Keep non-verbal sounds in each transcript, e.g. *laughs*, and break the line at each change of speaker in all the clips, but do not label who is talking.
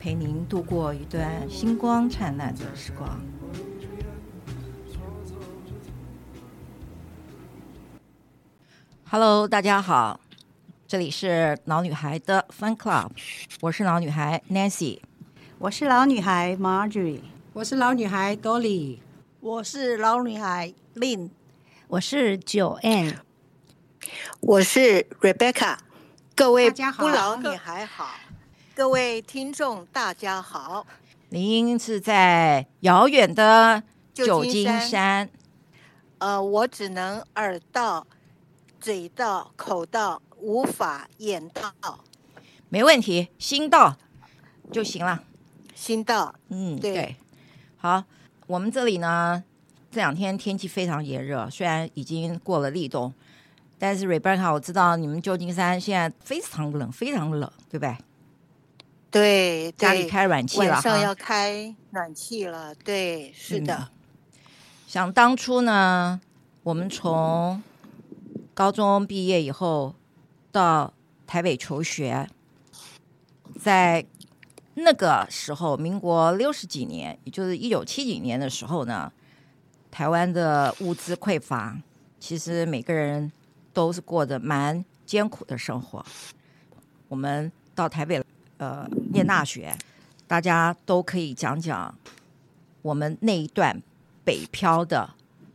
陪您度过一段星光灿烂的时光。Hello，大家好，这里是老女孩的 Fun Club，我是老女孩 Nancy。
我是老女孩 Marjorie，
我是老女孩 Dolly，
我是老女孩 Lynn，
我是 Joanne，
我是 Rebecca。各位
好
不老女孩好，各位听众大家好。
您是在遥远的旧金山，
金山，呃，我只能耳到、嘴到、口到，无法眼到。
没问题，心到就行了。
心到，
嗯，
对，
对，好，我们这里呢，这两天天气非常炎热，虽然已经过了立冬，但是 Rebecca，我知道你们旧金山现在非常冷，非常冷，对不对？
对，
家里开暖气了，
晚上要开暖气了，对，是的。
嗯，想当初呢，我们从高中毕业以后到台北求学，在。那个时候，民国六十几年，也就是一九七几年的时候呢，台湾的物资匮乏，其实每个人都是过着蛮艰苦的生活。我们到台北呃念大学，大家都可以讲讲我们那一段北漂的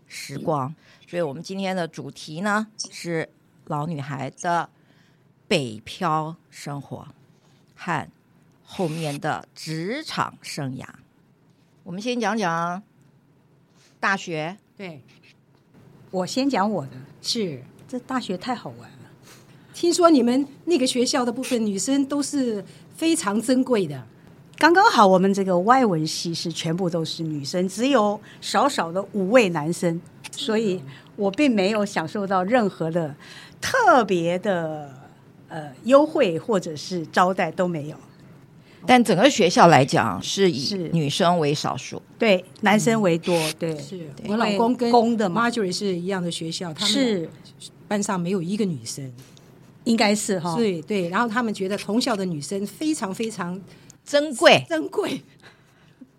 时光。所以我们今天的主题呢是老女孩的北漂生活和。后面的职场生涯，我们先讲讲大学。
对，我先讲我的。是，这大学太好玩了。听说你们那个学校的部分女生都是非常珍贵的。
刚刚好，我们这个外文系是全部都是女生，只有少少的五位男生，所以我并没有享受到任何的特别的呃优惠或者是招待都没有。
但整个学校来讲，是以女生为少数，
对，男生为多。对，
是。我老公跟公的 Marjorie 是一样的学校，他们是。班上没有一个女生，
应该是哈。
对对，然后他们觉得同校的女生非常非常
珍贵，
珍贵，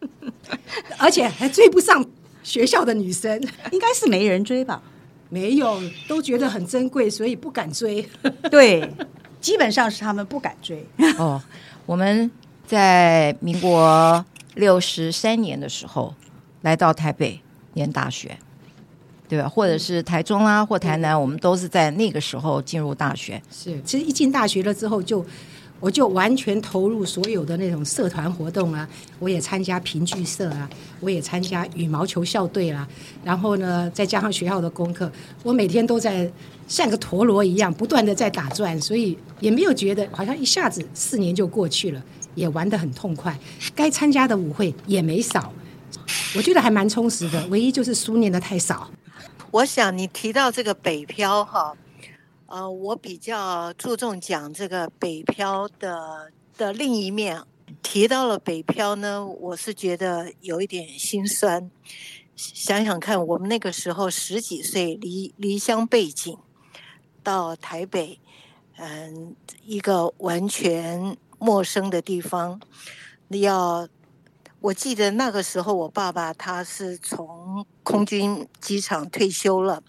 *laughs* 而且还追不上学校的女生，
应该是没人追吧？
没有，都觉得很珍贵，所以不敢追。*laughs*
对，基本上是他们不敢追。
哦，我们。在民国六十三年的时候，来到台北念大学，对吧？或者是台中啊，或台南，我们都是在那个时候进入大学。
是，其实一进大学了之后就，就我就完全投入所有的那种社团活动啊，我也参加评剧社啊，我也参加羽毛球校队啦、啊。然后呢，再加上学校的功课，我每天都在像个陀螺一样不断的在打转，所以也没有觉得好像一下子四年就过去了。也玩得很痛快，该参加的舞会也没少，我觉得还蛮充实的。唯一就是书念的太少。
我想你提到这个北漂哈，呃，我比较注重讲这个北漂的的另一面。提到了北漂呢，我是觉得有一点心酸。想想看，我们那个时候十几岁，离离乡背井到台北，嗯，一个完全。陌生的地方，你要，我记得那个时候，我爸爸他是从空军机场退休了，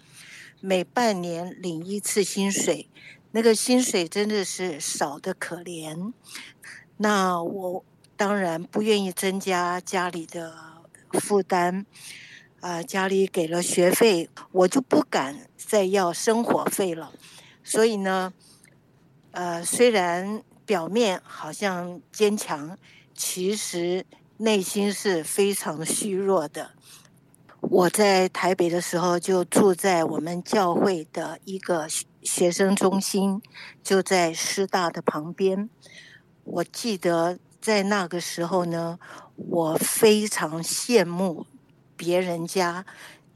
每半年领一次薪水，那个薪水真的是少得可怜。那我当然不愿意增加家里的负担，啊、呃，家里给了学费，我就不敢再要生活费了。所以呢，呃，虽然。表面好像坚强，其实内心是非常虚弱的。我在台北的时候，就住在我们教会的一个学生中心，就在师大的旁边。我记得在那个时候呢，我非常羡慕别人家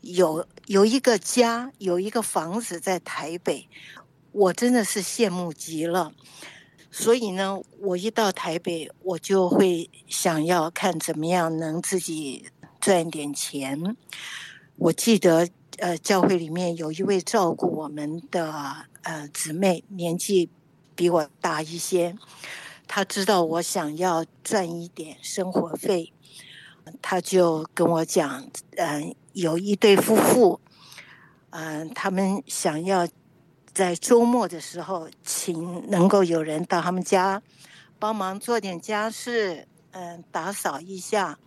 有有一个家，有一个房子在台北，我真的是羡慕极了。所以呢，我一到台北，我就会想要看怎么样能自己赚点钱。我记得，呃，教会里面有一位照顾我们的呃姊妹，年纪比我大一些。她知道我想要赚一点生活费，她就跟我讲，嗯、有一对夫妇，嗯、他们想要。在周末的时候，请能够有人到他们家帮忙做点家事，嗯，打扫一下。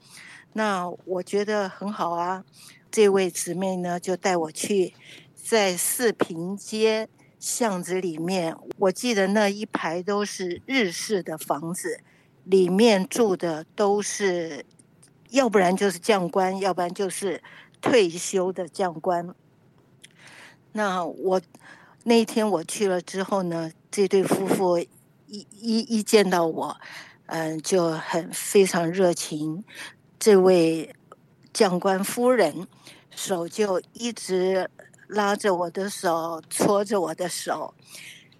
那我觉得很好啊。这位姊妹呢，就带我去在四平街巷子里面，我记得那一排都是日式的房子，里面住的都是，要不然就是将官，要不然就是退休的将官。那我。那天我去了之后呢，这对夫妇一一一见到我，嗯，就很非常热情。这位将官夫人手就一直拉着我的手，搓着我的手，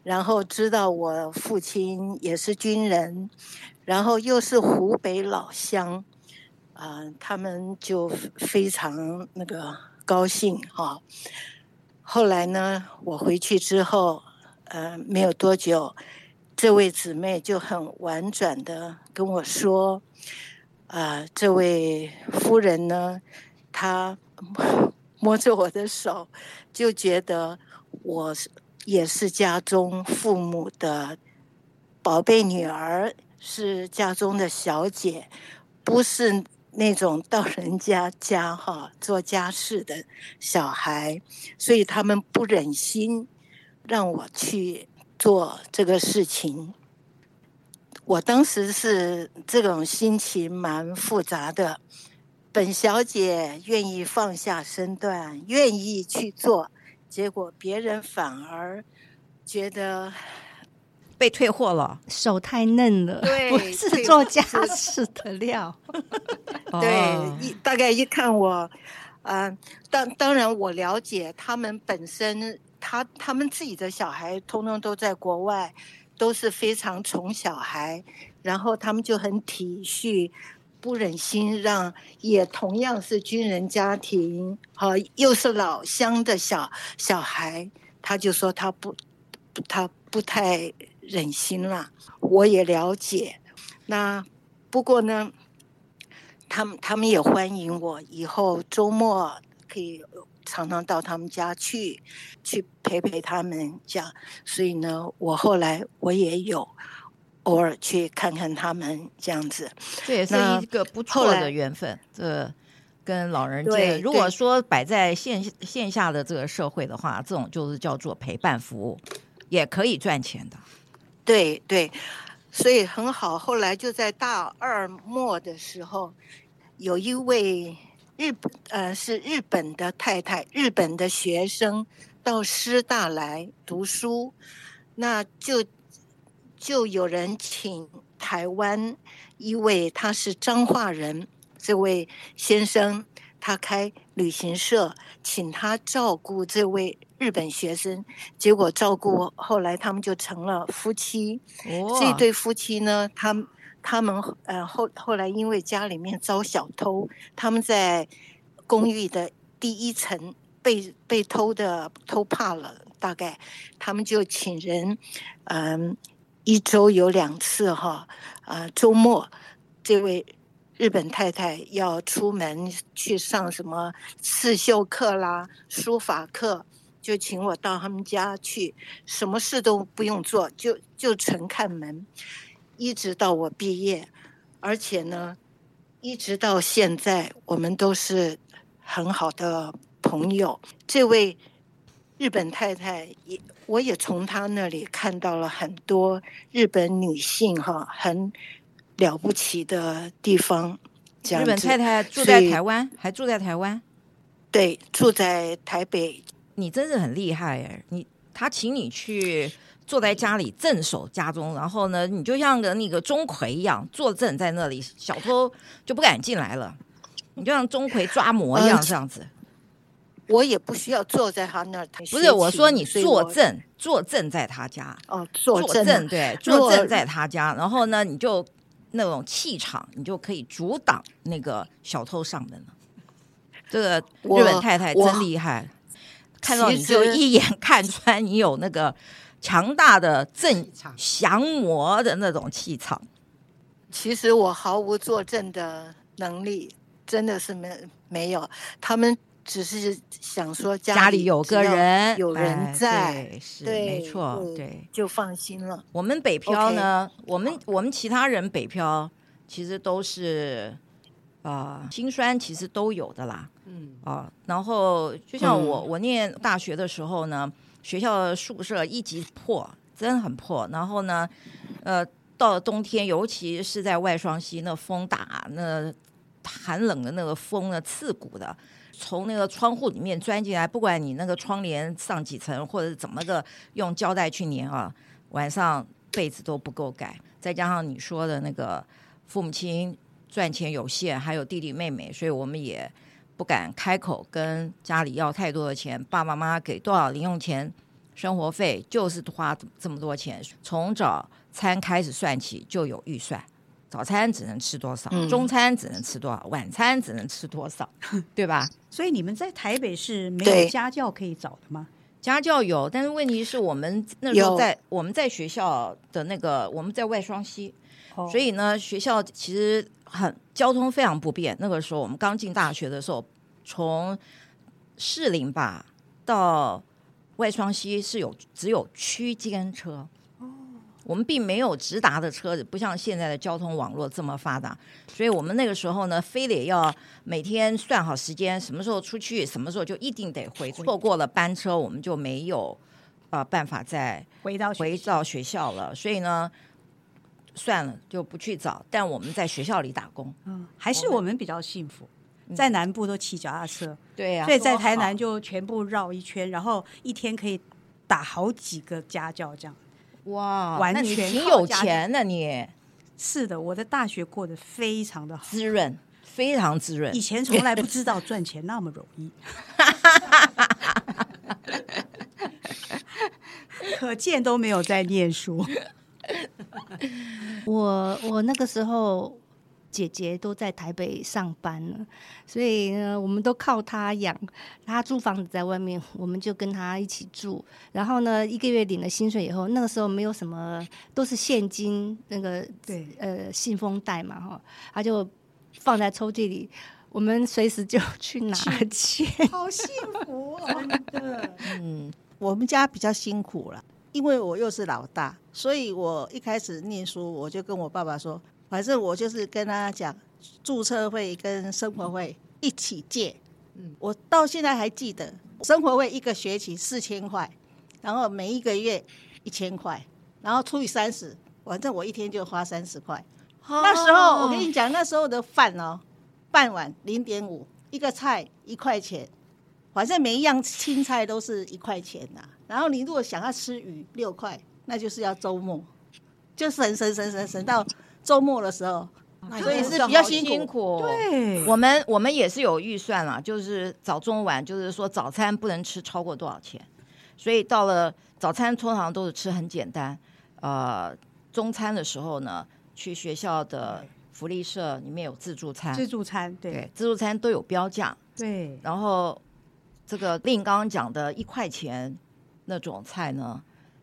然后知道我父亲也是军人，然后又是湖北老乡，嗯，他们就非常那个高兴哈。后来呢，我回去之后，呃，没有多久，这位姊妹就很婉转的跟我说，啊、呃，这位夫人呢，她摸着我的手，就觉得我是也是家中父母的宝贝女儿，是家中的小姐，不是。那种到人家家哈做家事的小孩，所以他们不忍心让我去做这个事情。我当时是这种心情蛮复杂的。本小姐愿意放下身段，愿意去做，结果别人反而觉得。
被退货了，
手太嫩了，
对，*laughs*
不是做家事的料。
对，一大概一看我，嗯、呃，当当然我了解他们本身，他他们自己的小孩通通都在国外，都是非常宠小孩，然后他们就很体恤，不忍心让也同样是军人家庭，好、呃、又是老乡的小小孩，他就说他不，他不太。忍心了，我也了解。那不过呢，他们他们也欢迎我，以后周末可以常常到他们家去，去陪陪他们这样。所以呢，我后来我也有偶尔去看看他们这样子。
这也是一个不错的缘分。这跟老人对，如果说摆在线线下的这个社会的话，这种就是叫做陪伴服务，也可以赚钱的。
对对，所以很好。后来就在大二末的时候，有一位日本呃是日本的太太，日本的学生到师大来读书，那就就有人请台湾一位他是彰化人这位先生，他开旅行社，请他照顾这位。日本学生，结果照顾后来他们就成了夫妻。哦、这对夫妻呢，他们他们呃后后来因为家里面遭小偷，他们在公寓的第一层被被偷的偷怕了，大概他们就请人，嗯、呃，一周有两次哈，啊、呃，周末这位日本太太要出门去上什么刺绣课啦、书法课。就请我到他们家去，什么事都不用做，就就纯看门，一直到我毕业，而且呢，一直到现在，我们都是很好的朋友。这位日本太太也，我也从她那里看到了很多日本女性哈，很了不起的地方。
日本太太住在台湾，还住在台湾？
对，住在台北。
你真是很厉害哎！你他请你去坐在家里镇守家中，然后呢，你就像个那个钟馗一样坐镇在那里，小偷就不敢进来了。你就像钟馗抓魔一样这样子。嗯、
我也不需要坐在他那儿。
不是，我说你坐镇，坐镇在他家。
哦，坐镇，
镇对，坐镇在他家。然后呢，你就那种气场，你就可以阻挡那个小偷上门了。这个日本太太真厉害，看到你就一眼 *laughs* 看穿你有那个强大的镇降魔的那种气场。
其实我毫无作证的能力，真的是没没有。他们只是想说家
里，有个人，
有人在，
是对没错，对，
就放心了。
我们北漂呢，Okay. 我
们
我们其他人北漂其实都是啊、呃，辛酸其实都有的啦。嗯啊，然后就像我，嗯、我念大学的时候呢，学校宿舍一级破，真的很破。然后呢，呃，到了冬天，尤其是在外双溪，那风大，那寒冷的那个风呢，刺骨的，从那个窗户里面钻进来，不管你那个窗帘上几层，或者怎么个用胶带去粘啊，晚上被子都不够盖。再加上你说的那个父母亲赚钱有限，还有弟弟妹妹，所以我们也。不敢开口跟家里要太多的钱，爸爸妈妈给多少零用钱、生活费，就是花这么多钱。从早餐开始算起就有预算，早餐只能吃多少，嗯、中餐只能吃多少，晚餐只能吃多少，*laughs* 对吧？
所以你们在台北是没有家教可以找的吗？
家教有，但是问题是我们那时候在我们在学校的那个我们在外双溪，哦、所以呢学校其实。很交通非常不便。那个时候我们刚进大学的时候，从士林吧到外双溪是有只有区间车。哦，我们并没有直达的车子，不像现在的交通网络这么发达。所以我们那个时候呢，非得要每天算好时间，什么时候出去，什么时候就一定得回。错过了班车，我们就没有啊、呃、办法再
回到
回到学校了。所以呢。算了，就不去找。但我们在学校里打工，
嗯，还是我们比较幸福。嗯、在南部都骑脚踏车，
对呀、啊，
所以在台南就全部绕一圈，然后一天可以打好几个家教，这样。
哇，
完全
挺有钱的你。
是的，我的大学过得非常的好，
滋润，非常滋润。
以前从来不知道赚钱那么容易，*laughs* 可见都没有在念书。*laughs*
我我那个时候姐姐都在台北上班了，所以呢，我们都靠她养。她租房子在外面，我们就跟她一起住。然后呢，一个月领了薪水以后，那个时候没有什么，都是现金，那个对呃信封袋嘛哈，她就放在抽屉里，我们随时就去拿钱，
好幸福哦，真的。
嗯，
我们家比较辛苦了。因为我又是老大，所以我一开始念书，我就跟我爸爸说，反正我就是跟他讲，注册费跟生活费一起借。嗯，我到现在还记得，生活费一个学期四千块，然后每一个月一千块，然后除以三十，反正我一天就花三十块。哦，那时候我跟你讲，那时候的饭哦，半碗零点五，一个菜一块钱，反正每一样青菜都是一块钱呐。然后你如果想要吃鱼六块，那就是要周末，就省省省省省到周末的时候，所以是比较辛苦。
对，
我们我们也是有预算啦，就是早中晚，就是说早餐不能吃超过多少钱，所以到了早餐通常都是吃很简单，呃，中餐的时候呢，去学校的福利社里面有自助餐，
自助餐对，
对，自助餐都有标价，
对，
然后这个令刚刚讲的一块钱。那种菜呢，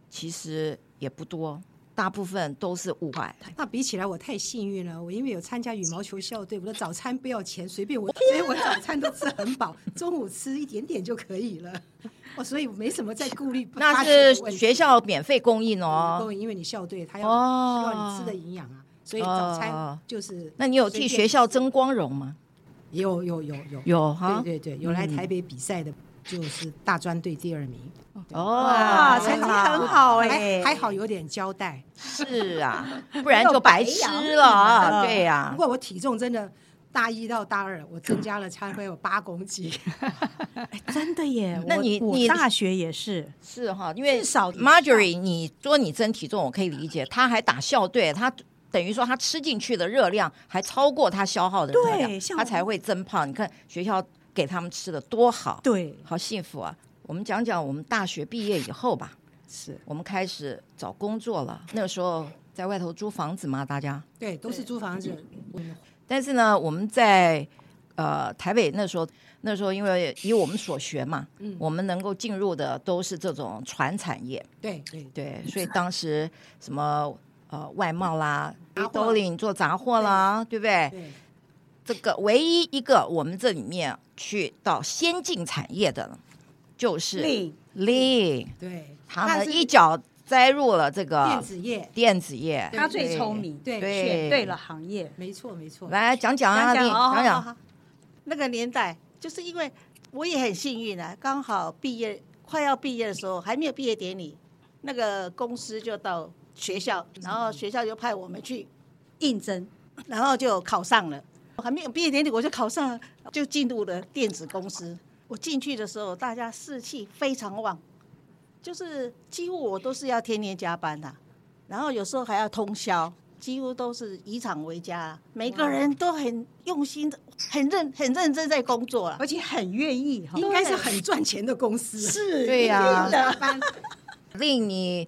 其实也不多，大部分都是五块。
那比起来，我太幸运了。我因为有参加羽毛球校队，我的早餐不要钱，随便我，所以我早餐都吃很饱，中午吃一点点就可以了。哦，所以没什么在顾虑。
那是学校免费供应哦，
供应，因为你校队他要希望你吃的营养啊，所以早餐就是。
那你有替学校争光荣吗？
有有有有
有哈，
对对对，有来台北比赛的。就是大专队第二名
哦，哇，成绩很好哎，
还好有点交代。
是啊，*laughs* 不然就白吃了啊。对呀，
不过我体重真的大一到大二，我增加了差不多有八公斤。*laughs*
真的耶！*laughs*
那你你
大学也是，
是哈，因为
至少
Marjorie，你说你增体重，我可以理解。他还打校队，他等于说他吃进去的热量还超过他消耗的热量他才会增胖。你看学校给他们吃的多好，
对，
好幸福啊！我们讲讲我们大学毕业以后吧，
是。
我们开始找工作了。那个时候在外头租房子嘛，大家。
对，都是租房子。嗯
但是呢，我们在呃台北那时候，那时候因为以我们所学嘛，
嗯。
我们能够进入的都是这种船产业，
对对。
对，所以当时什么呃外贸啦、
杂货。
兜领做杂货啦，对。不对？
对，
这个唯一一个我们这里面去到先进产业的，就是
令
Lin，
对，
他一脚栽入了这个
电子业，
电子业，
他最聪明，
对
对
选对了行业。
没错没错。
来讲讲啊，讲
讲好好那个年代，就是因为我也很幸运啊，刚好毕业快要毕业的时候，还没有毕业典礼，那个公司就到学校，然后学校就派我们去
应征，
然后就考上了。还没有毕业典礼，我就考上了，就进入了电子公司。我进去的时候，大家士气非常旺，就是几乎我都是要天天加班的、啊然后有时候还要通宵，几乎都是以厂为家，每个人都很用心的、很认、很认真在工作了。
而且很愿意。
应该是很赚钱的公司。
是
对呀、
的 *laughs* *laughs*
令你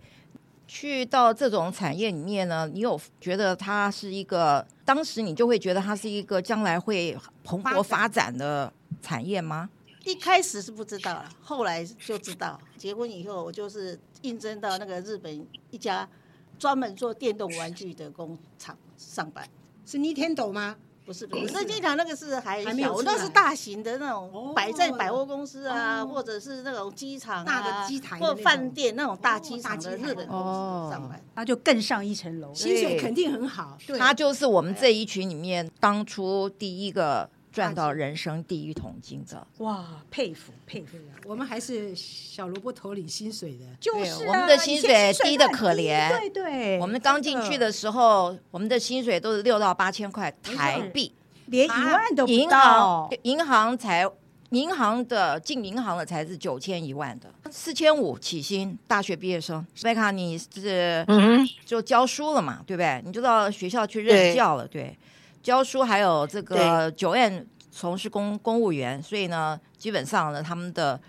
去到这种产业里面呢，你有觉得它是一个，当时你就会觉得它是一个将来会蓬勃发展的产业吗？
一开始是不知道了，后来就知道。结婚以后，我就是应征到那个日本一家专门做电动玩具的工厂上班。
是 Nintendo 吗？
不是不是，任天堂那个是还小，
还没有
那是大型的那种
哦
摆在百货公司啊，
哦
或者是那种机场啊，
大的机台的
或饭店那种大
机
场日本公
哦
司上班。
那就更上一层楼。
薪水肯定很好。对，
他就是我们这一群里面当初第一个赚到人生第一桶金的。
哇，佩服佩服
我们还是小萝卜头领薪水的。
就是啊
我们的薪水低
的
可怜
对对，
我们刚进去的时候，我们的薪水都是六到八千块台币。
连一万都不
银
到
行，银行才银行的进银行的才是九千一万的，四千五起薪。大学毕业生，贝卡你是
嗯
就教书了嘛，对不对？你就到学校去任教了，对，教书还有这个九院从事公公务员，所以呢，基本上呢，他们的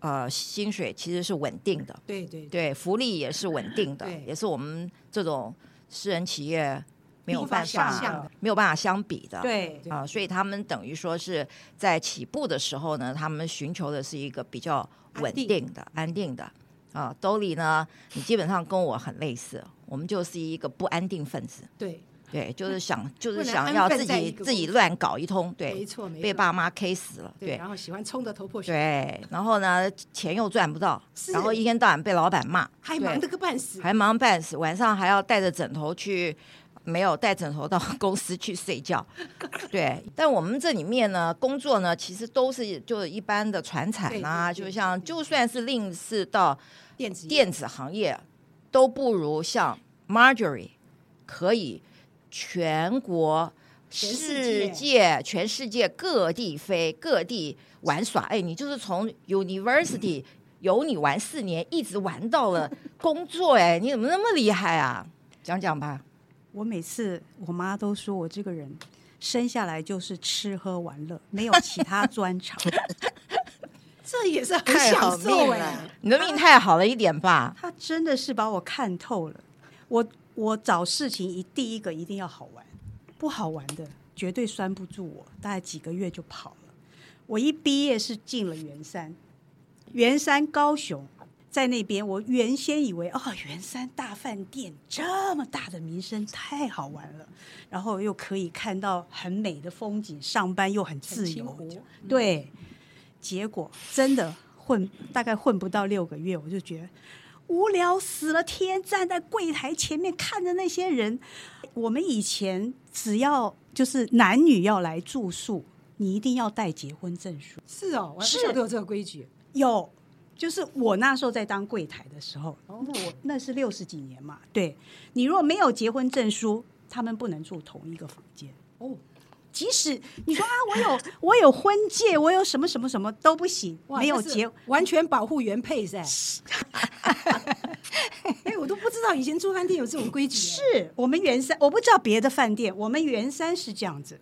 呃薪水其实是稳定的，
对对
对，福利也是稳定的，也是我们这种私人企业没有
办法
没有办法相比的，
对
对。
啊，所以他们等于说是在起步的时候呢，他们寻求的是一个比较稳定的、安定的。啊。兜里呢，你基本上跟我很类似，我们就是一个不安定分子，
对，
对，就是想 *laughs* 就是想要自己自己乱搞一通，对，
没错没错。
被爸妈 K 死了，
对，
对
然后喜欢冲的头破血流，
对，然后呢，钱又赚不到，
是
然后一天到晚被老板骂，
还忙得个半死。
还忙半死，晚上还要带着枕头去，没有带枕头到 *laughs* 公司去睡觉。对，但我们这里面呢，工作呢，其实都是就是一般的传产啊，就像就算是另是到
电子
电子行业，都不如像 Marjorie 可以全
国。世
世界、全世界各地飞，各地玩耍。哎，你就是从 University 有你玩四年，一直玩到了工作。哎，你怎么那么厉害啊？讲讲吧。
我每次我妈都说我这个人生下来就是吃喝玩乐，没有其他专长。*laughs*
这也是很享受哎
命了。
你的命太好了一点吧？
他真的是把我看透了。我我找事情一第一个一定要好玩，不好玩的绝对拴不住我，大概几个月就跑了。我一毕业是进了圆山，圆山高雄，在那边我原先以为哦，圆山大饭店这么大的名声太好玩了，然后又可以看到很美的风景，上班又很自由对。结果真的混大概混不到六个月，我就觉得无聊死了。天站在柜台前面看着那些人，我们以前只要就是男女要来住宿，你一定要带结婚证书。
是哦，我
是
有这个规矩。
有，就是我那时候在当柜台的时候，那我那是六十几年嘛。对，你如果没有结婚证书，他们不能住同一个房间。
哦，
即使你说啊，我有 *laughs* 我有婚戒，我有什么什么什么都不行，
哇
没有结，
完全保护原配噻。*laughs* 哎，我都不知道以前住饭店有这种规矩。
是我们圆山，我不知道别的饭店，我们圆山是这样子，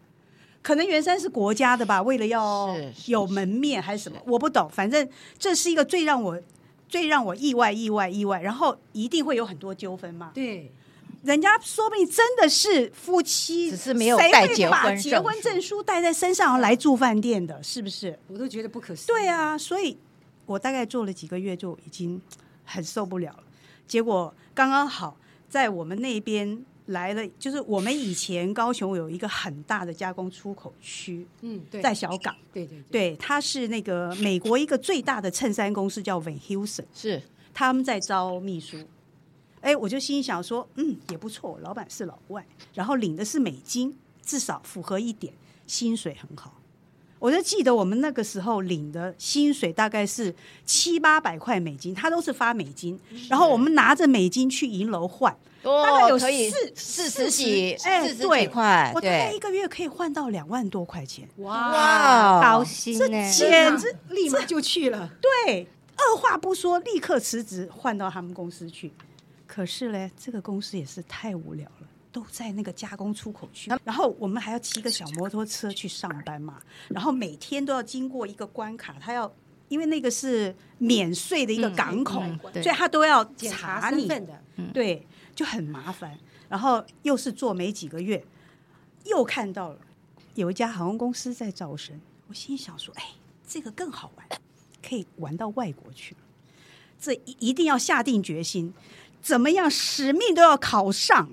可能圆山是国家的吧，为了要有门面还是什么，我不懂。反正这是一个最让我最让我意外、意外、意外，然后一定会有很多纠纷嘛。
对，
人家说不定真的是夫妻，
只是没有带结
把
婚证
结婚证书带在身上来住饭店的，是不是？
我都觉得不可思议。
对啊，所以我大概做了几个月就已经很受不了了。结果刚刚好在我们那边来了，就是我们以前高雄有一个很大的加工出口区，
嗯，对，
在小港，
对对对，
对，它是那个美国一个最大的衬衫公司叫 Van Heusen，
是
他们在招秘书。哎，我就心想说，嗯，也不错，老板是老外，然后领的是美金，至少符合一点，薪水很好。我就记得我们那个时候领的薪水大概是七八百块美金，他都是发美金，然后我们拿着美金去银楼换，大概有
哦，可以
四
四十几，
哎，
四十几
对，
块，
我大概
对
一个月可以换到两万多块钱，
哇，
高薪这、
简直
立马就去了。
对，二话不说立刻辞职换到他们公司去。可是呢，这个公司也是太无聊了，都在那个加工出口区，然后我们还要骑个小摩托车去上班嘛，然后每天都要经过一个关卡，他要因为那个是免税的一个港口，
嗯嗯
所以他都要
查
查你
的，
对，就很麻烦。然后又是做没几个月，又看到了有一家航空公司在招生，我心想说：“哎，这个更好玩，可以玩到外国去了。这一一定要下定决心，怎么样，使命都要考上。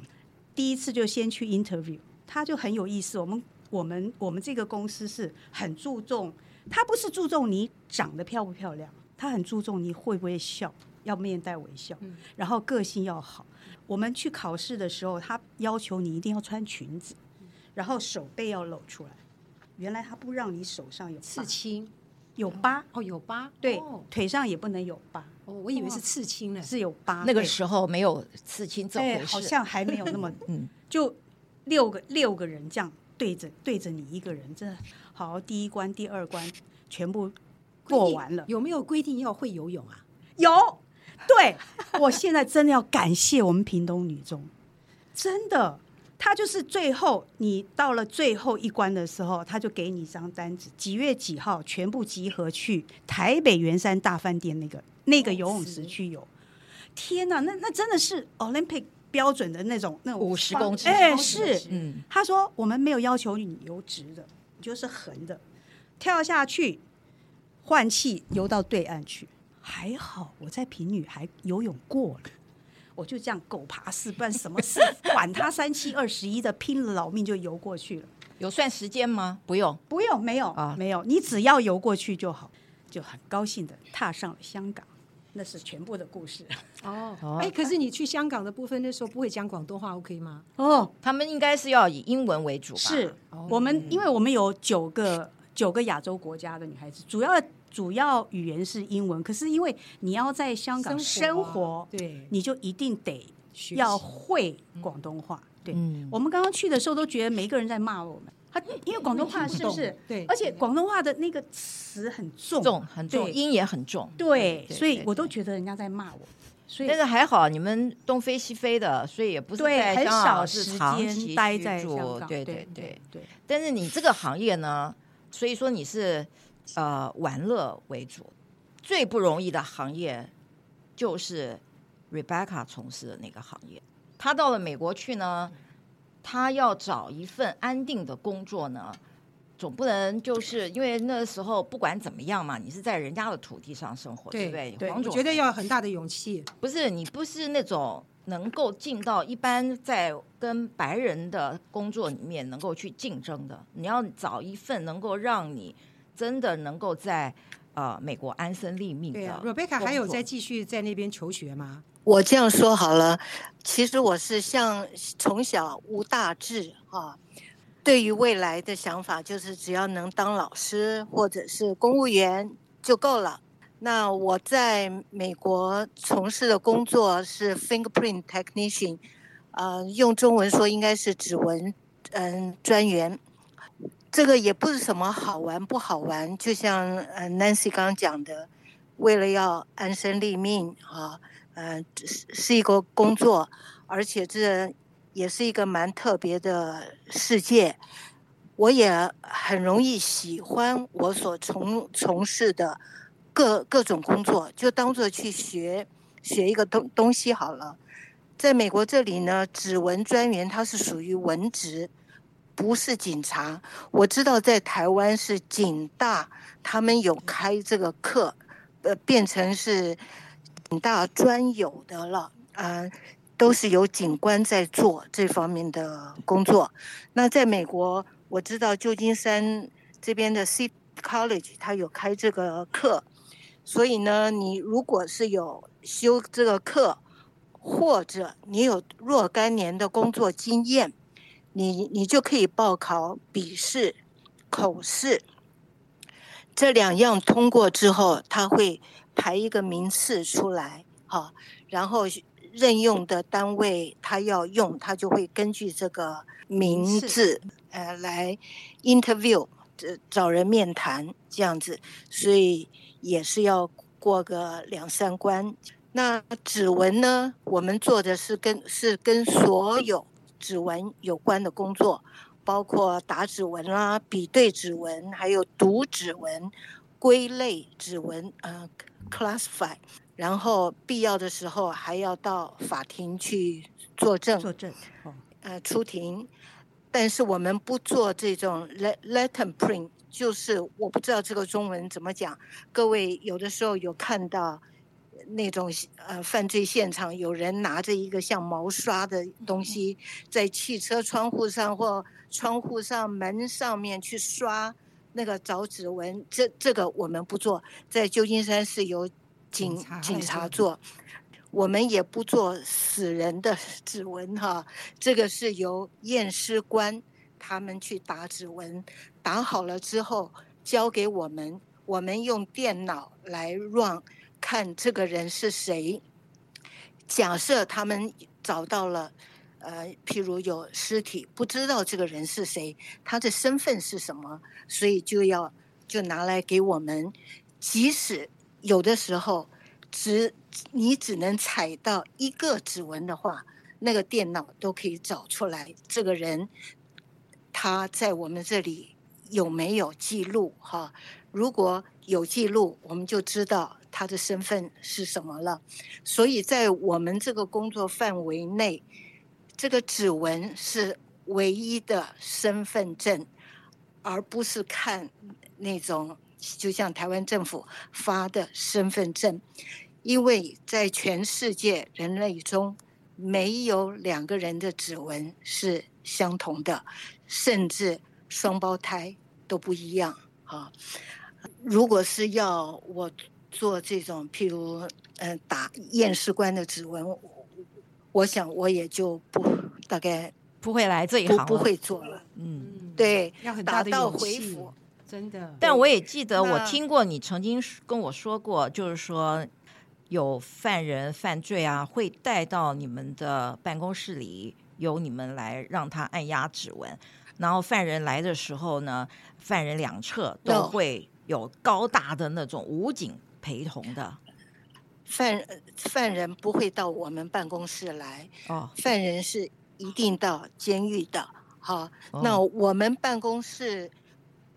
第一次就先去 interview，他就很有意思。我们我们我们这个公司是很注重，他不是注重你长得漂不漂亮，他很注重你会不会笑，要面带微笑，然后个性要好。我们去考试的时候，他要求你一定要穿裙子，然后手背要露出来。原来他不让你手上有
刺青
有疤，
哦，有疤，
对
哦，
腿上也不能有疤，
哦我以为是刺青呢。
是有疤。
那
个
时候没有刺青这
哎，
回事，
好像还没有那么，
嗯
就六个六个人这样对着对着你一个人，真的好，第一关、第二关全部过完了。
有没有规定要会游泳啊？
有，对我现在真的要感谢我们屏东女中，真的，他就是最后你到了最后一关的时候，他就给你一张单子，几月几号全部集合去台北圆山大饭店那个那个游泳池去游。天哪，那那真的是 Olympic 标准的那种那种
五十公尺
哎
，50
是，
嗯，
他说我们没有要求你游直的，你就是横的，跳下去换气游到对岸去。还好我在平女还游泳过了，我就这样狗爬式，不然什么事 *laughs* 管他三七二十一的，拼了老命就游过去了。
有算时间吗？不用，
不用，没有
啊
没有，你只要游过去就好，就很高兴的踏上了香港。那是全部的故事
哦
哦，
哎，可是你去香港的部分那时候不会讲广东话，OK 吗？
哦。
他们应该是要以英文为主吧？
是
哦
我们，因为我们有九个九个亚洲国家的女孩子，主要主要语言是英文。可是因为你要在香港生活，
对，
你就一定得要会广东话。对，
嗯
我们刚刚去的时候都觉得每一个人在骂我们，他因为广东话是不是？
对
而且广东话的那个词很重，
重很重，音也很重。对，
所以我都觉得人家在骂我。所以
但是还好，你们东飞西飞的，所以也不是在香
少
港是
时
长期
间待在香港，
对
对
对对。
对。
但是你这个行业呢，所以说你是呃玩乐为主，最不容易的行业就是 Rebecca 从事的那个行业。他到了美国去呢，他要找一份安定的工作呢，总不能就是因为那时候不管怎么样嘛，你是在人家的土地上生活，对不
对？
对
黄总
觉得要有很大的勇气。
不是你不是那种能够进到一般在跟白人的工作里面能够去竞争的，你要找一份能够让你真的能够在呃美国安身立命的。
对啊，Rebecca 还有在继续在那边求学吗？
我这样说好了，其实我是像从小无大志啊，对于未来的想法就是只要能当老师或者是公务员就够了。那我在美国从事的工作是 fingerprint technician，呃，用中文说应该是指纹嗯专员。这个也不是什么好玩不好玩，就像呃 Nancy 刚刚讲的，为了要安身立命啊，呃，是是一个工作，而且这也是一个蛮特别的世界。我也很容易喜欢我所从从事的各各种工作，就当做去学学一个东东西好了。在美国这里呢，指纹专员他是属于文职，不是警察。我知道在台湾是警大，他们有开这个课，呃，变成是警大专有的了，呃，都是由警官在做这方面的工作。那在美国。我知道旧金山这边的 C College 他有开这个课，所以呢，你如果是有修这个课，或者你有若干年的工作经验，你你就可以报考笔试、口试，这两样通过之后，他会排一个名次出来，哈，然后任用的单位他要用，他就会根据这个名字。呃，来 interview 找人面谈这样子，所以也是要过个两三关。那指纹呢？我们做的是跟是跟所有指纹有关的工作，包括打指纹啦、比对指纹，还有读指纹、归类指纹，呃，classify。然后必要的时候还要到法庭去作证，
作证，哦，
呃，出庭。但是我们不做这种 let letter print，就是我不知道这个中文怎么讲。各位有的时候有看到那种呃犯罪现场，有人拿着一个像毛刷的东西，在汽车窗户上或窗户上门上面去刷那个找指纹，这这个我们不做，在旧金山是由警警察，做。我们也不做死人的 *laughs* 指纹哈，这个是由验尸官他们去打指纹，打好了之后交给我们，我们用电脑来 run 看这个人是谁。假设他们找到了，呃，譬如有尸体，不知道这个人是谁，他的身份是什么，所以就要就拿来给我们。即使有的时候只。你只能采到一个指纹的话，那个电脑都可以找出来这个人他在我们这里有没有记录哈？如果有记录，我们就知道他的身份是什么了。所以在我们这个工作范围内，这个指纹是唯一的身份证，而不是看那种就像台湾政府发的身份证。因为在全世界人类中，没有两个人的指纹是相同的，甚至双胞胎都不一样啊。如果是要我做这种，譬如嗯、呃、打验尸官的指纹，我想我也就不大概
不会来这一行
不，不会做了。嗯，对，
要很大的
打道回府，
真的。
但我也记得我听过你曾经跟我说过，就是说。有犯人犯罪啊，会带到你们的办公室里，由你们来让他按压指纹。然后犯人来的时候呢，犯人两侧都会有高大的那种武警陪同的。
犯犯人不会到我们办公室来，
哦，
犯人是一定到监狱的。好，那我们办公室，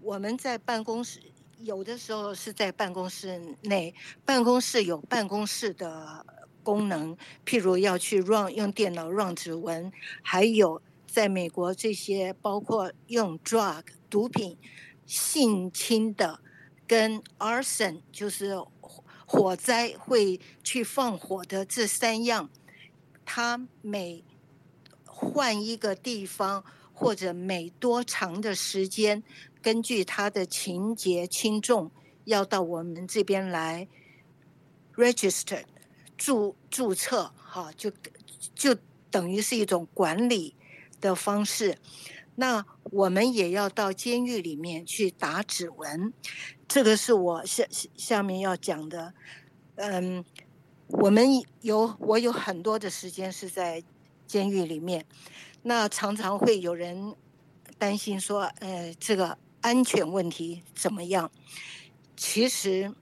我们在办公室。有的时候是在办公室内，办公室有办公室的功能，譬如要去 run 用电脑 run 指纹，还有在美国这些包括用 drug 毒品、性侵的跟 arson 就是火灾会去放火的这三样，他每换一个地方或者每多长的时间。根据他的情节轻重，要到我们这边来 register 注注册，哈，就就等于是一种管理的方式。那我们也要到监狱里面去打指纹，这个是我下下面要讲的。嗯，我们有我有很多的时间是在监狱里面，那常常会有人。担心说，呃，这个安全问题怎么样？其实，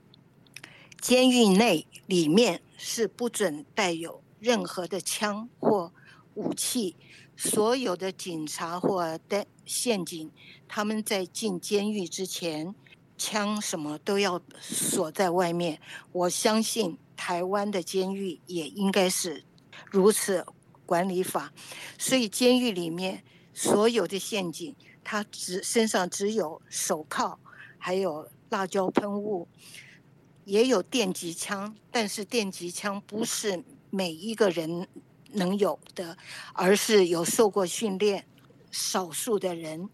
监狱内里面是不准带有任何的枪或武器，所有的警察或的宪警，他们在进监狱之前，枪什么都要锁在外面。我相信台湾的监狱也应该是如此管理法，所以监狱里面所有的宪警，他只身上只有手铐，还有辣椒喷雾，也有电击枪，但是电击枪不是每一个人能有的，而是有受过训练，少数的人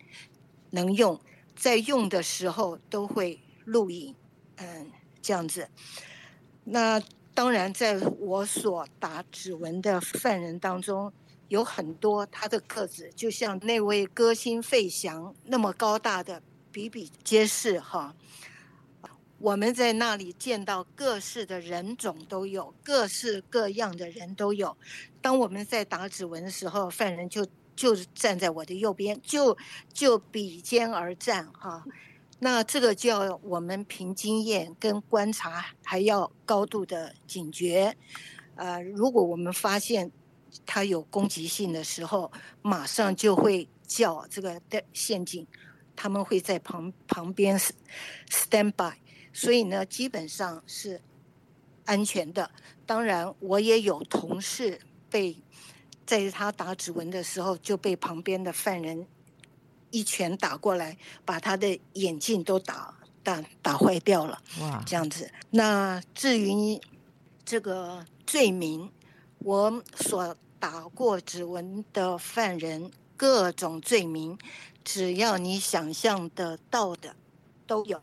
能用，在用的时候都会录影，嗯，这样子。那当然，在我所打指纹的犯人当中，有很多他的个子就像那位歌星费翔那么高大的，比比皆是哈。我们在那里见到各式的人种都有，各式各样的人都有。当我们在打指纹的时候，犯人就就站在我的右边，就就比肩而战哈。那这个叫我们凭经验跟观察，还要高度的警觉。呃，如果我们发现他有攻击性的时候，马上就会叫这个的陷阱，他们会在旁旁边 stand by。所以呢，基本上是安全的。当然，我也有同事被在他打指纹的时候就被旁边的犯人一拳打过来，把他的眼镜都打打打坏掉了。哇，这样子。那至于这个罪名，我所打过指纹的犯人，各种罪名，只要你想象得到的都有。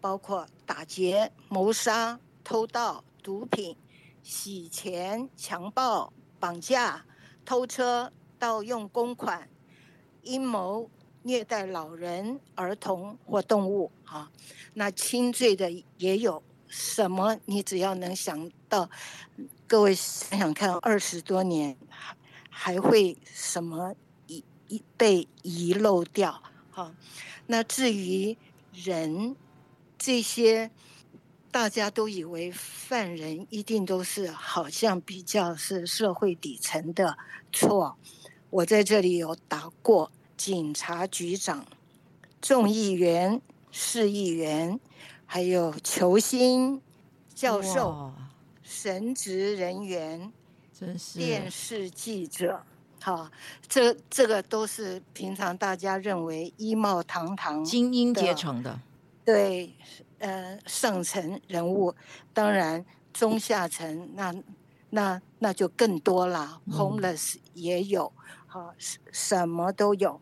包括打劫、谋杀、偷盗、毒品、洗钱、强暴、绑架、偷车、盗用公款、阴谋、虐待老人、儿童或动物。哈，那轻罪的也有什么？你只要能想到，各位想想看，二十多年还会什么遗遗被遗漏掉？哈，那至于人。这些大家都以为犯人一定都是好像比较是社会底层的，错。我在这里有打过警察局长、众议员、市议员，还有球星、教授、神职人员、真是电视记者。好，这这个都是平常大家认为衣帽堂堂、
精英阶层的。
对，呃，上层人物，当然中下层那那那就更多了，嗯，homeless 也有，好，什么都有。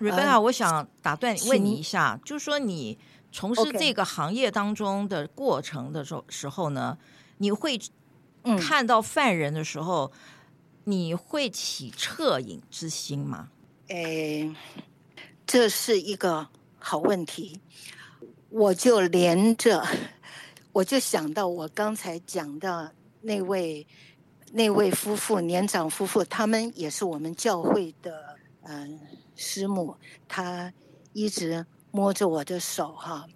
Rebecca，我想打断问你一下，就是说你从事这个行业当中的过程的时候时候呢，你会看到犯人的时候，嗯，你会起恻隐之心吗？
诶，这是一个。好问题，我就连着，我就想到我刚才讲的那位那位夫妇，年长夫妇，他们也是我们教会的嗯师母，他一直摸着我的手哈。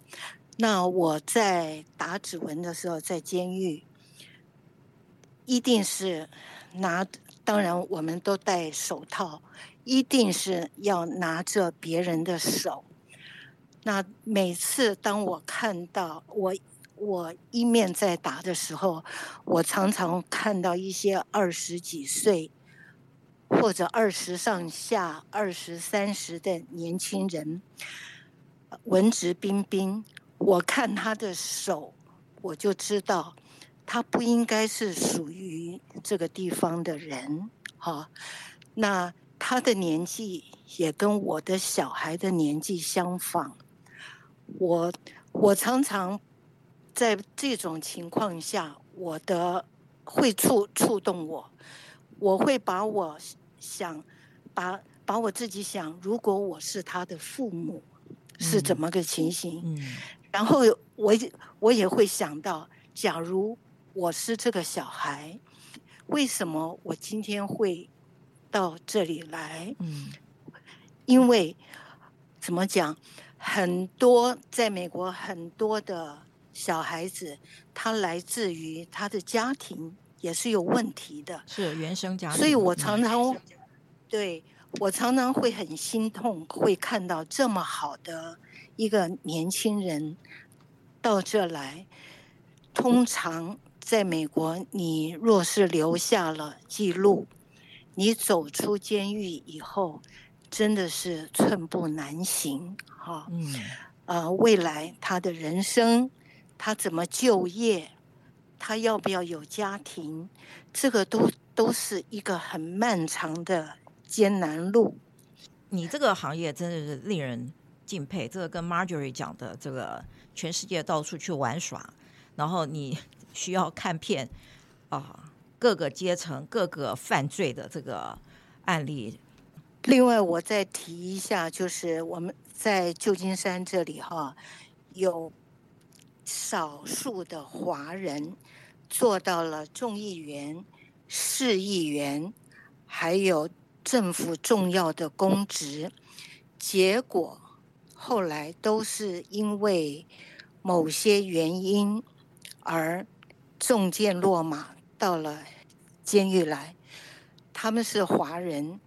那我在打指纹的时候，在监狱，一定是拿，当然我们都戴手套，一定是要拿着别人的手。那每次当我看到我我一面在打的时候，我常常看到一些二十几岁或者二十上下、二十三十的年轻人，文质彬彬。我看他的手，我就知道他不应该是属于这个地方的人。哈，那他的年纪也跟我的小孩的年纪相仿。我我常常在这种情况下，我的会触触动我，我会把我想把把我自己想，如果我是他的父母，是怎么个情形？嗯嗯、然后我我也会想到，假如我是这个小孩，为什么我今天会到这里来？嗯、因为怎么讲，很多在美国很多的小孩子，他来自于他的家庭也是有问题的，
是原生家庭，
所以我常常对我常常会很心痛，会看到这么好的一个年轻人到这来，通常在美国，你若是留下了记录。你走出监狱以后，真的是寸步难行，哈，嗯，呃，未来他的人生，他怎么就业，他要不要有家庭，这个都都是一个很漫长的艰难路。
你这个行业真的是令人敬佩，这个跟 Marjorie 讲的这个全世界到处去玩耍，然后你 *laughs* 需要看片啊。各个阶层、各个犯罪的这个案例。
另外，我再提一下，就是我们在旧金山这里哈，有少数的华人做到了众议员、市议员，还有政府重要的公职，结果后来都是因为某些原因而中箭落马。到了监狱来，他们是华人，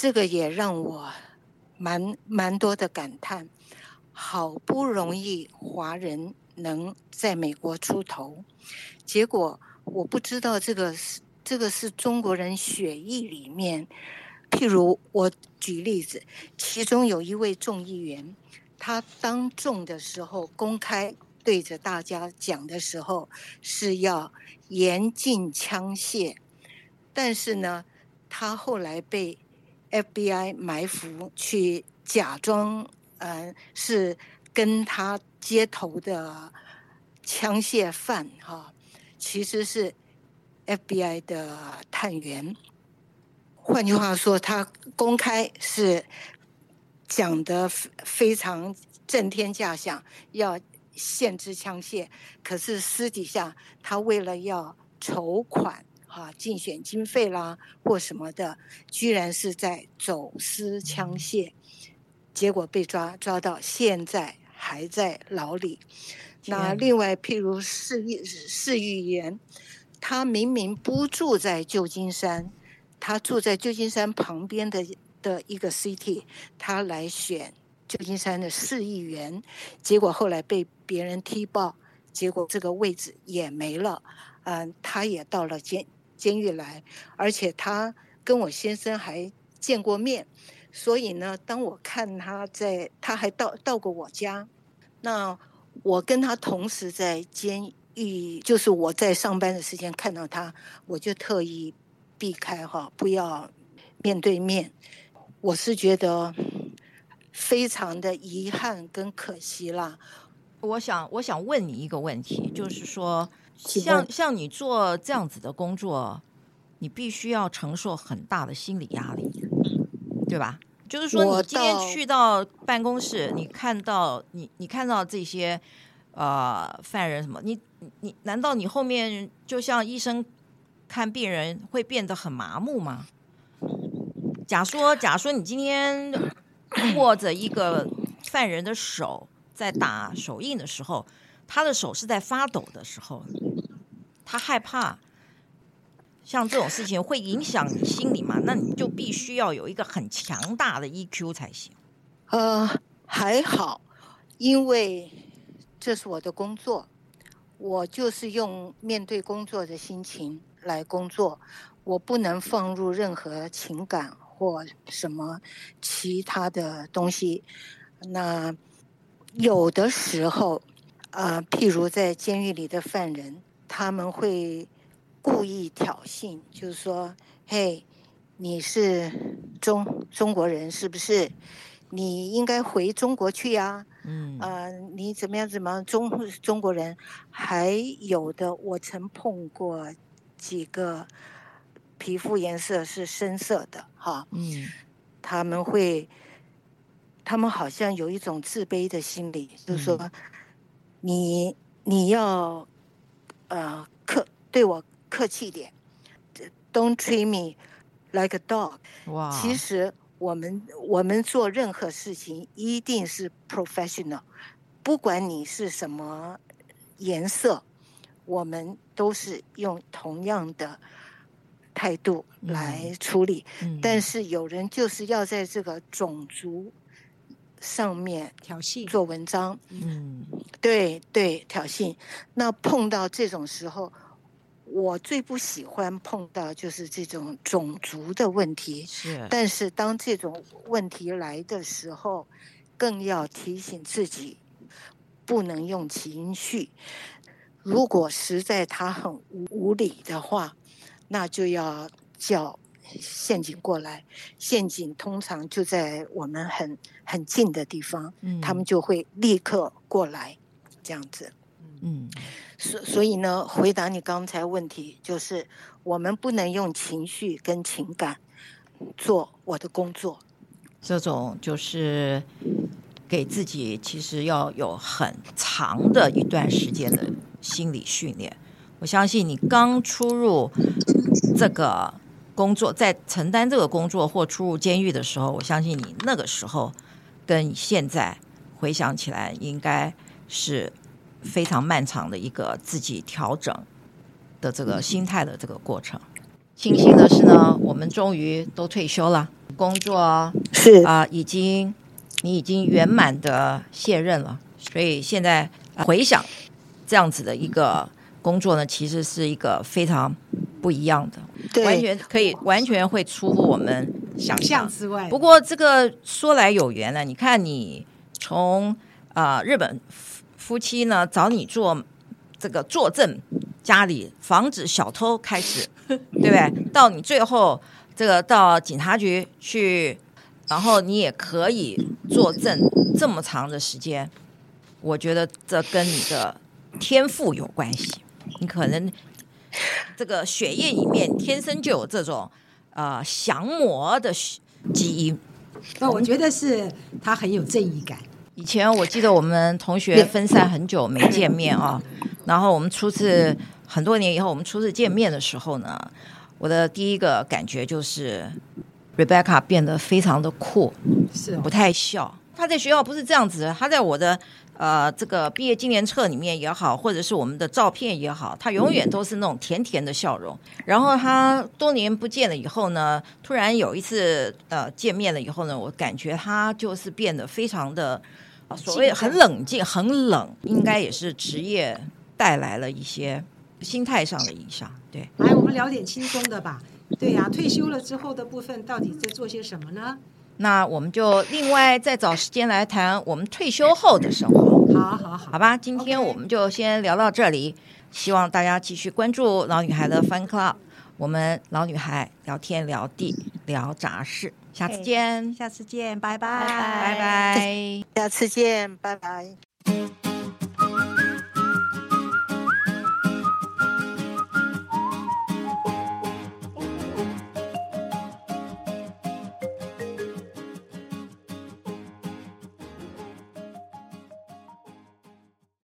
这个也让我蛮蛮多的感叹。好不容易华人能在美国出头，结果我不知道这个是这个是中国人血液里面。譬如我举例子，其中有一位众议员，他当众的时候公开。对着大家讲的时候是要严禁枪械，但是呢，他后来被 FBI 埋伏，去假装呃是跟他接头的枪械犯哈，其实是 FBI 的探员。换句话说，他公开是讲的非常震天价响，要。限制枪械，可是私底下他为了要筹款啊，竞选经费啦或什么的，居然是在走私枪械，结果被抓抓到，现在还在牢里。那另外，譬如市议市议员，他明明不住在旧金山，他住在旧金山旁边的的一个 city，他来选。旧金山的市议员，结果后来被别人踢爆，结果这个位置也没了。嗯，他也到了监监狱来，而且他跟我先生还见过面，所以呢，当我看他在，他还到到过我家，那我跟他同时在监狱，就是我在上班的时间看到他，我就特意避开哈，不要面对面。我是觉得。非常的遗憾跟可惜啦。
我想，我想问你一个问题，就是说，像像你做这样子的工作，你必须要承受很大的心理压力，对吧？就是说，你今天去到办公室，你看到你你看到这些呃犯人什么，你你难道你后面就像医生看病人会变得很麻木吗？假说假说你今天。握着一个犯人的手，在打手印的时候，他的手是在发抖的时候，他害怕，像这种事情会影响你心理嘛？那你就必须要有一个很强大的 EQ 才行。
呃，还好，因为这是我的工作，我就是用面对工作的心情来工作，我不能放入任何情感。或什么其他的东西，那有的时候，呃，譬如在监狱里的犯人，他们会故意挑衅，就是说：“嘿，你是中中国人是不是？你应该回中国去呀。”嗯，呃，你怎么样？怎么中中国人？还有的，我曾碰过几个。皮肤颜色是深色的，哈，嗯，他们会，他们好像有一种自卑的心理，嗯、就是说，你你要，呃，客对我客气点，Don't treat me like a dog。哇，其实我们我们做任何事情一定是 professional，不管你是什么颜色，我们都是用同样的态度来处理。
嗯，
但是有人就是要在这个种族上面
挑衅
做文章，
嗯，
对对，挑衅。那碰到这种时候，我最不喜欢碰到就是这种种族的问题。
是，
但是当这种问题来的时候，更要提醒自己，不能用情绪。如果实在他很无无理的话，那就要叫宪警过来。陷阱通常就在我们很很近的地方，
嗯，
他们就会立刻过来，这样子。
嗯。
所所以呢，回答你刚才问题，就是我们不能用情绪跟情感做我的工作。
这种就是给自己其实要有很长的一段时间的心理训练。我相信你刚出入这个工作，在承担这个工作或出入监狱的时候，我相信你那个时候跟现在回想起来，应该是。非常漫长的一个自己调整的这个心态的这个过程。庆幸的是呢，我们终于都退休了，工作
是
啊、呃，已经你已经圆满的卸任了。所以现在回想这样子的一个工作呢，其实是一个非常不一样的，完全可以完全会出乎我们想象
之外。
不过这个说来有缘了，你看你从啊、呃、日本。夫妻呢找你做这个作证家里，防止小偷开始，*laughs* 对不对？到你最后这个到警察局去，然后你也可以作证这么长的时间。我觉得这跟你的天赋有关系，你可能这个血液里面天生就有这种呃降魔的基因。
那我觉得是他很有正义感。
以前我记得我们同学分散很久没见面啊，然后我们初次很多年以后我们初次见面的时候呢，我的第一个感觉就是 Rebecca 变得非常的酷，
是
不太笑。他在学校不是这样子，他在我的呃这个毕业纪念册里面也好，或者是我们的照片也好，他永远都是那种甜甜的笑容。然后他多年不见了以后呢，突然有一次呃见面了以后呢，我感觉他就是变得非常的。所谓很冷静，很冷，应该也是职业带来了一些心态上的影响。对，
来，我们聊点轻松的吧。对呀、退休了之后的部分，到底在做些什么呢？
那我们就另外再找时间来谈我们退休后的生活。
好好好，
好吧，今天我们就先聊到这里。希望大家继续关注老女孩的 Fun Club，我们老女孩聊天聊地聊杂事。下次见，
下次见，拜拜，
拜拜，
下次见，拜拜。